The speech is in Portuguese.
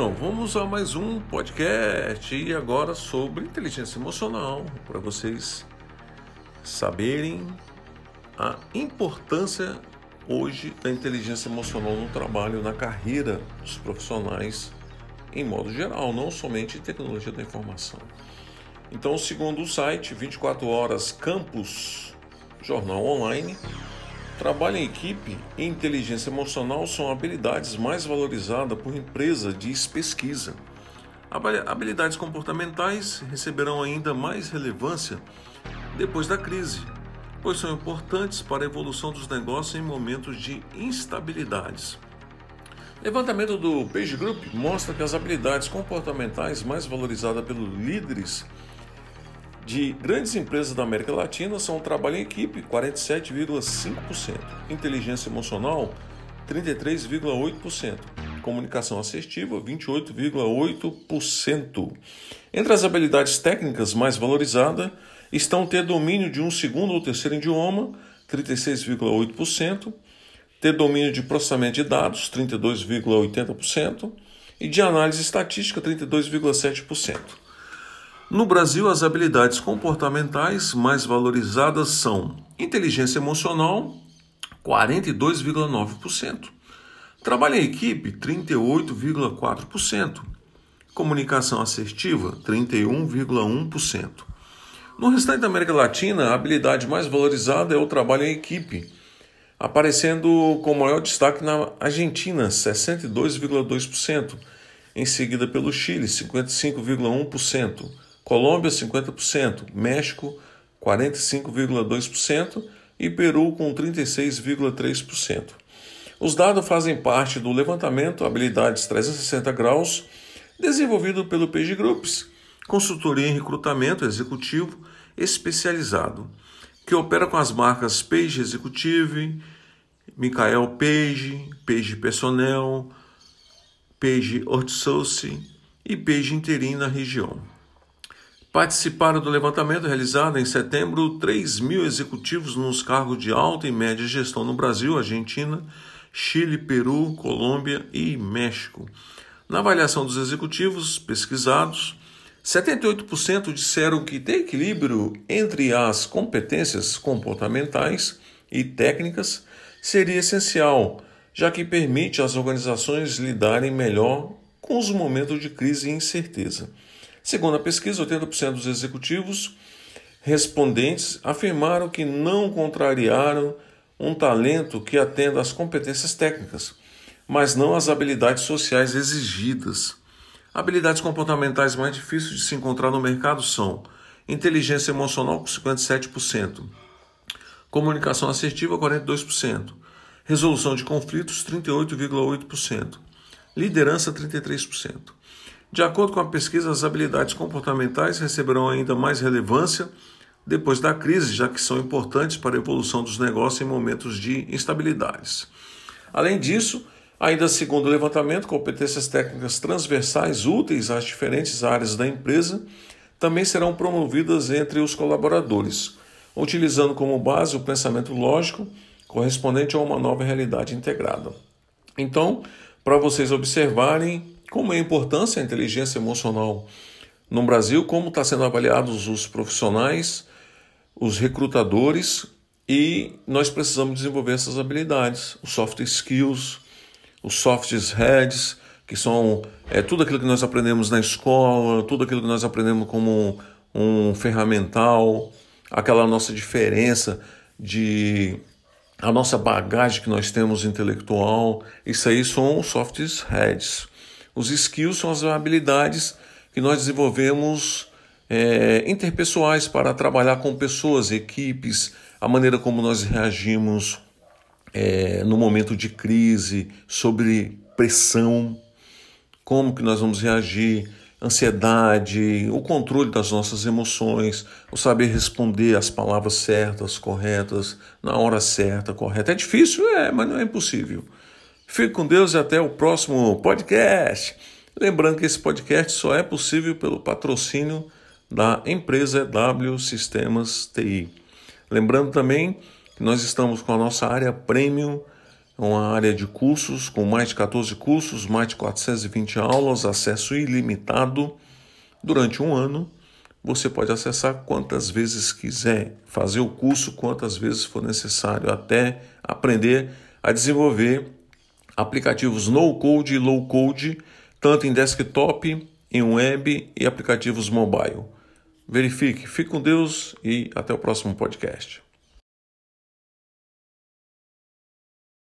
Então, vamos a mais um podcast e agora sobre inteligência emocional, para vocês saberem a importância hoje da inteligência emocional no trabalho, na carreira dos profissionais em modo geral, não somente em tecnologia da informação. Então, segundo o site 24 Horas Campus Jornal Online, Trabalho em equipe e inteligência emocional são habilidades mais valorizadas por empresa, diz pesquisa. Habilidades comportamentais receberão ainda mais relevância depois da crise, pois são importantes para a evolução dos negócios em momentos de instabilidades. Levantamento do Page Group mostra que as habilidades comportamentais mais valorizadas pelos líderes de grandes empresas da América Latina são o trabalho em equipe, 47,5%, inteligência emocional, 33,8%, comunicação assertiva, 28,8%. Entre as habilidades técnicas mais valorizadas estão ter domínio de um segundo ou terceiro idioma, 36,8%, ter domínio de processamento de dados, 32,80%, e de análise estatística, 32,7%. No Brasil, as habilidades comportamentais mais valorizadas são inteligência emocional, 42,9%, trabalho em equipe, 38,4%, comunicação assertiva, 31,1%. No restante da América Latina, a habilidade mais valorizada é o trabalho em equipe, aparecendo com maior destaque na Argentina, 62,2%, em seguida pelo Chile, 55,1%. Colômbia 50%, México 45,2% e Peru com 36,3%. Os dados fazem parte do levantamento Habilidades 360 Graus, desenvolvido pelo Page Groups, consultoria em recrutamento executivo especializado, que opera com as marcas Page Executive, Michael Page, Page Personnel, Page Outsourcing e Page Interim na região. Participaram do levantamento realizado em setembro 3 mil executivos nos cargos de alta e média gestão no Brasil, Argentina, Chile, Peru, Colômbia e México. Na avaliação dos executivos pesquisados, 78% disseram que ter equilíbrio entre as competências comportamentais e técnicas seria essencial, já que permite às organizações lidarem melhor com os momentos de crise e incerteza. Segundo a pesquisa, 80% dos executivos respondentes afirmaram que não contrariaram um talento que atenda às competências técnicas, mas não às habilidades sociais exigidas. Habilidades comportamentais mais difíceis de se encontrar no mercado são inteligência emocional com 57%, comunicação assertiva 42%, resolução de conflitos 38,8%, liderança 33%. De acordo com a pesquisa, as habilidades comportamentais receberão ainda mais relevância depois da crise, já que são importantes para a evolução dos negócios em momentos de instabilidades. Além disso, ainda segundo o levantamento, competências técnicas transversais úteis às diferentes áreas da empresa também serão promovidas entre os colaboradores, utilizando como base o pensamento lógico correspondente a uma nova realidade integrada. Então, para vocês observarem como é a importância da inteligência emocional no Brasil, como está sendo avaliados os profissionais, os recrutadores e nós precisamos desenvolver essas habilidades, os soft skills, os soft heads, que são é, tudo aquilo que nós aprendemos na escola, tudo aquilo que nós aprendemos como um, um ferramental, aquela nossa diferença de a nossa bagagem que nós temos intelectual, isso aí são soft heads. Os skills são as habilidades que nós desenvolvemos é, interpessoais para trabalhar com pessoas, equipes, a maneira como nós reagimos é, no momento de crise, sobre pressão, como que nós vamos reagir, ansiedade, o controle das nossas emoções, o saber responder as palavras certas, corretas, na hora certa, correta. É difícil, é, mas não é impossível. Fique com Deus e até o próximo podcast. Lembrando que esse podcast só é possível pelo patrocínio da empresa W Sistemas TI. Lembrando também que nós estamos com a nossa área Premium, uma área de cursos com mais de 14 cursos, mais de 420 aulas, acesso ilimitado durante um ano. Você pode acessar quantas vezes quiser, fazer o curso quantas vezes for necessário, até aprender a desenvolver aplicativos no code e low code, tanto em desktop, em web e aplicativos mobile. Verifique, fique com Deus e até o próximo podcast.